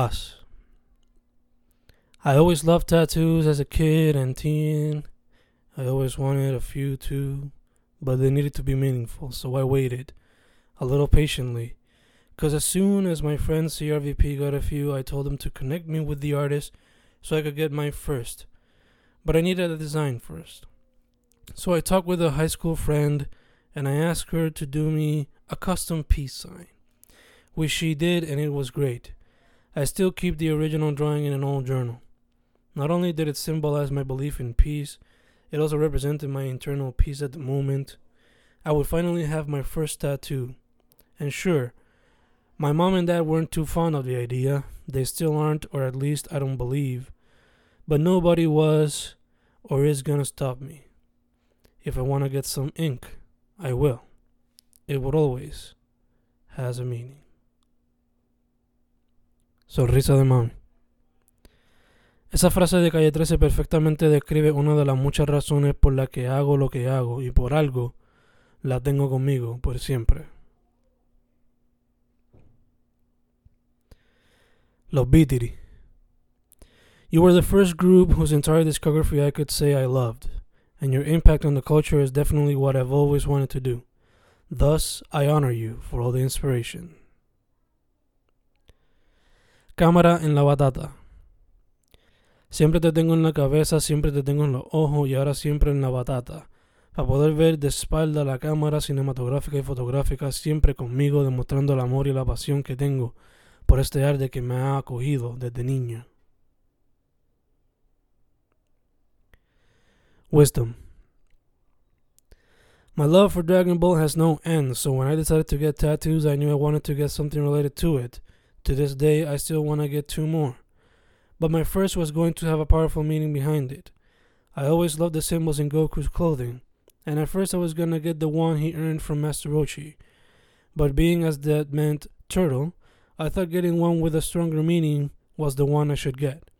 paz. I always loved tattoos as a kid and teen. I always wanted a few too, but they needed to be meaningful, so I waited, a little patiently. Because as soon as my friend CRVP got a few, I told him to connect me with the artist so I could get mine first. But I needed a design first. So I talked with a high school friend and I asked her to do me a custom peace sign, which she did and it was great. I still keep the original drawing in an old journal. Not only did it symbolize my belief in peace, it also represented my internal peace at the moment. I would finally have my first tattoo. And sure, my mom and dad weren't too fond of the idea. They still aren't, or at least I don't believe. But nobody was or is gonna stop me. If I want to get some ink, I will. It would always has a meaning. Sonrisa de mami. Esa frase de calle 13 perfectamente describe una de las muchas razones por las que hago lo que hago y por algo la tengo conmigo por siempre. Los. You were the first group whose entire discography I could say I loved, and your impact on the culture is definitely what I've always wanted to do. Thus, I honor you for all the inspiration. Cámara en la batata. Siempre te tengo en la cabeza, siempre te tengo en los ojos y ahora siempre en la batata. Para poder ver de espalda la cámara cinematográfica y fotográfica siempre conmigo, demostrando el amor y la pasión que tengo por este arte que me ha acogido desde niño. Wisdom. My love for Dragon Ball has no end, so when I decided to get tattoos, I knew I wanted to get something related to it. To this day, I still want to get two more. But my first was going to have a powerful meaning behind it. I always loved the symbols in Goku's clothing, and at first I was gonna get the one he earned from Master Roshi. But being as that meant turtle, I thought getting one with a stronger meaning was the one I should get.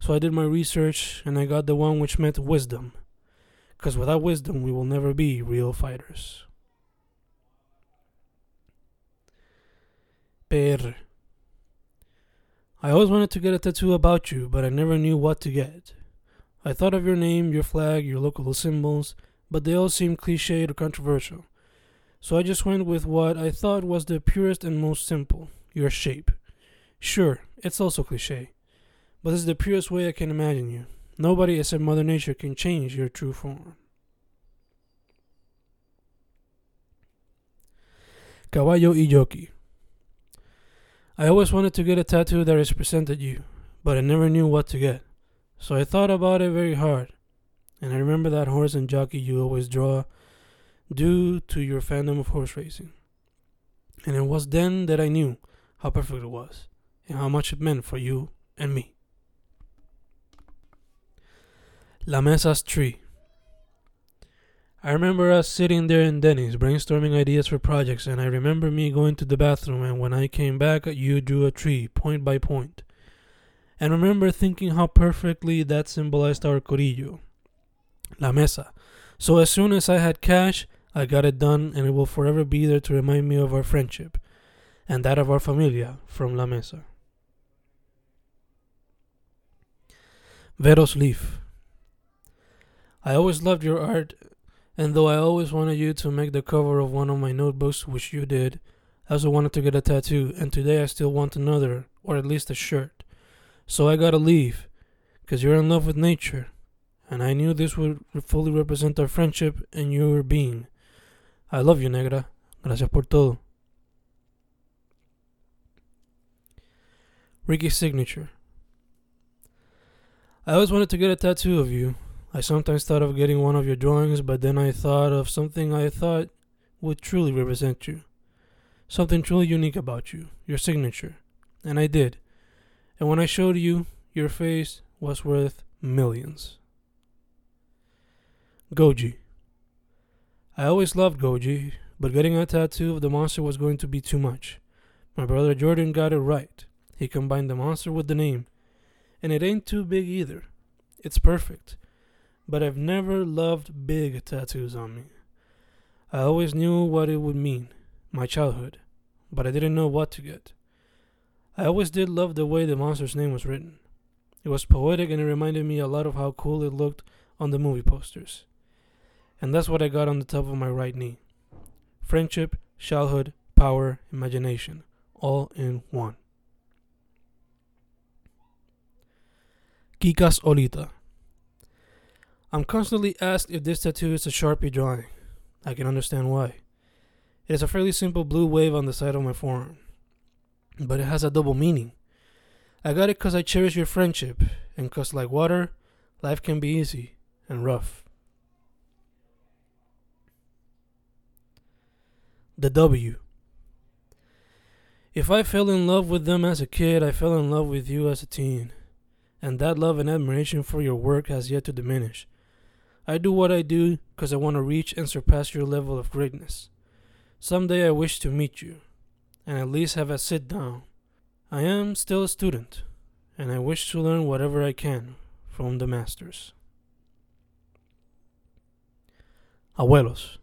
So I did my research and I got the one which meant wisdom. Because without wisdom, we will never be real fighters. PR. I always wanted to get a tattoo about you, but I never knew what to get. I thought of your name, your flag, your local symbols, but they all seemed cliched or controversial. So I just went with what I thought was the purest and most simple your shape. Sure, it's also cliche, but is the purest way I can imagine you. Nobody except Mother Nature can change your true form. Caballo y Yoki. I always wanted to get a tattoo that represented you, but I never knew what to get. So I thought about it very hard. And I remember that horse and jockey you always draw due to your fandom of horse racing. And it was then that I knew how perfect it was and how much it meant for you and me. La Mesa's tree. I remember us sitting there in Denny's brainstorming ideas for projects, and I remember me going to the bathroom, and when I came back, you drew a tree, point by point. And remember thinking how perfectly that symbolized our corillo, La Mesa. So as soon as I had cash, I got it done, and it will forever be there to remind me of our friendship, and that of our familia from La Mesa. Veros Leaf. I always loved your art, and though I always wanted you to make the cover of one of my notebooks, which you did, I also wanted to get a tattoo, and today I still want another, or at least a shirt. So I gotta leave, because you're in love with nature, and I knew this would fully represent our friendship and your being. I love you, Negra. Gracias por todo. Ricky's signature. I always wanted to get a tattoo of you. I sometimes thought of getting one of your drawings, but then I thought of something I thought would truly represent you. Something truly unique about you, your signature. And I did. And when I showed you, your face was worth millions. Goji. I always loved Goji, but getting a tattoo of the monster was going to be too much. My brother Jordan got it right. He combined the monster with the name. And it ain't too big either. It's perfect. But I've never loved big tattoos on me. I always knew what it would mean, my childhood, but I didn't know what to get. I always did love the way the monster's name was written. It was poetic and it reminded me a lot of how cool it looked on the movie posters. And that's what I got on the top of my right knee. Friendship, childhood, power, imagination, all in one. Kikas Olita. I'm constantly asked if this tattoo is a Sharpie drawing. I can understand why. It is a fairly simple blue wave on the side of my forearm, but it has a double meaning. I got it because I cherish your friendship, and because, like water, life can be easy and rough. The W. If I fell in love with them as a kid, I fell in love with you as a teen. And that love and admiration for your work has yet to diminish. I do what I do because I want to reach and surpass your level of greatness. Someday I wish to meet you, and at least have a sit down. I am still a student, and I wish to learn whatever I can from the masters. Abuelos.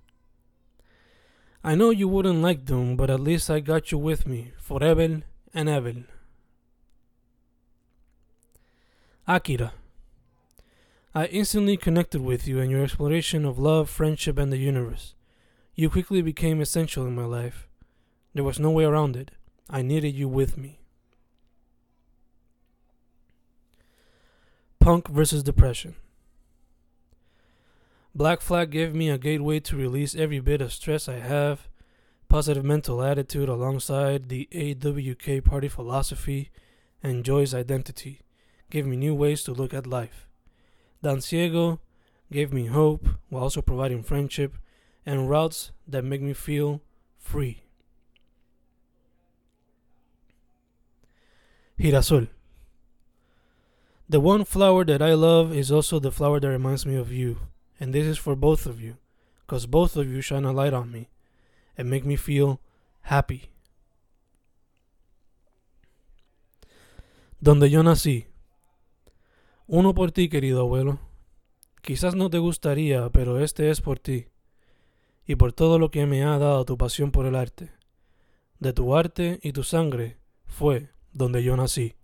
I know you wouldn't like them, but at least I got you with me, forever and ever. Akira. I instantly connected with you and your exploration of love, friendship, and the universe. You quickly became essential in my life. There was no way around it. I needed you with me. Punk versus Depression. Black Flag gave me a gateway to release every bit of stress I have, positive mental attitude alongside the AWK party philosophy, and Joy's identity gave me new ways to look at life. Dan Ciego gave me hope while also providing friendship and routes that make me feel free. Girasol. The one flower that I love is also the flower that reminds me of you and this is for both of you, because both of you shine a light on me and make me feel happy. Donde yo nací. Uno por ti, querido abuelo. Quizás no te gustaría, pero este es por ti, y por todo lo que me ha dado tu pasión por el arte. De tu arte y tu sangre fue donde yo nací.